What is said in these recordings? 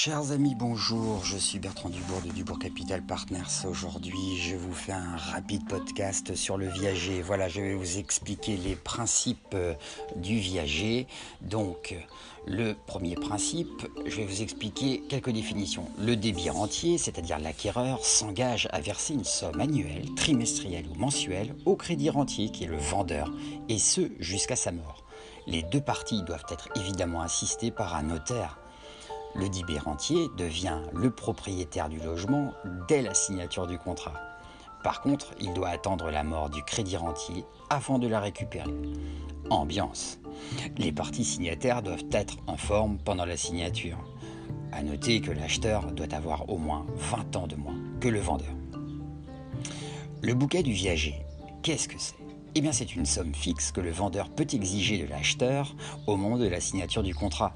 Chers amis, bonjour, je suis Bertrand Dubourg de Dubourg Capital Partners. Aujourd'hui, je vous fais un rapide podcast sur le viager. Voilà, je vais vous expliquer les principes euh, du viager. Donc, le premier principe, je vais vous expliquer quelques définitions. Le débit rentier, c'est-à-dire l'acquéreur, s'engage à verser une somme annuelle, trimestrielle ou mensuelle au crédit rentier qui est le vendeur, et ce jusqu'à sa mort. Les deux parties doivent être évidemment assistées par un notaire le dit rentier devient le propriétaire du logement dès la signature du contrat. Par contre, il doit attendre la mort du crédit rentier avant de la récupérer. Ambiance. Les parties signataires doivent être en forme pendant la signature. A noter que l'acheteur doit avoir au moins 20 ans de moins que le vendeur. Le bouquet du viager, qu'est-ce que c'est? Eh bien, c'est une somme fixe que le vendeur peut exiger de l'acheteur au moment de la signature du contrat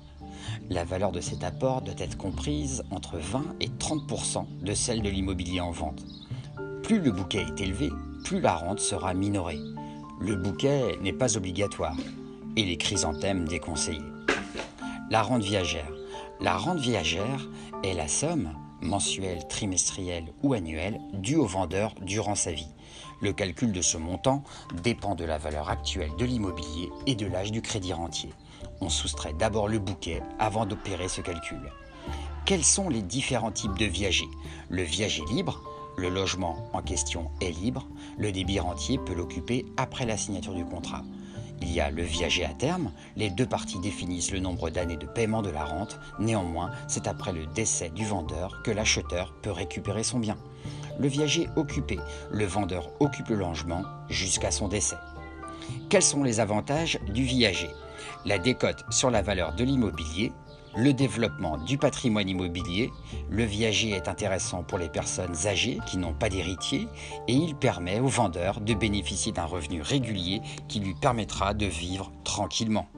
la valeur de cet apport doit être comprise entre 20 et 30% de celle de l'immobilier en vente. Plus le bouquet est élevé, plus la rente sera minorée. Le bouquet n'est pas obligatoire et les chrysanthèmes déconseillés. La rente viagère. La rente viagère est la somme, mensuelle, trimestrielle ou annuelle, due au vendeur durant sa vie. Le calcul de ce montant dépend de la valeur actuelle de l'immobilier et de l'âge du crédit rentier on soustrait d'abord le bouquet avant d'opérer ce calcul. Quels sont les différents types de viagers? Le viager libre, le logement en question est libre, le débit rentier peut l'occuper après la signature du contrat. Il y a le viager à terme, les deux parties définissent le nombre d'années de paiement de la rente, néanmoins c'est après le décès du vendeur que l'acheteur peut récupérer son bien. Le viager occupé, le vendeur occupe le logement jusqu'à son décès. Quels sont les avantages du viager? La décote sur la valeur de l'immobilier, le développement du patrimoine immobilier, le viager est intéressant pour les personnes âgées qui n'ont pas d'héritier et il permet au vendeur de bénéficier d'un revenu régulier qui lui permettra de vivre tranquillement.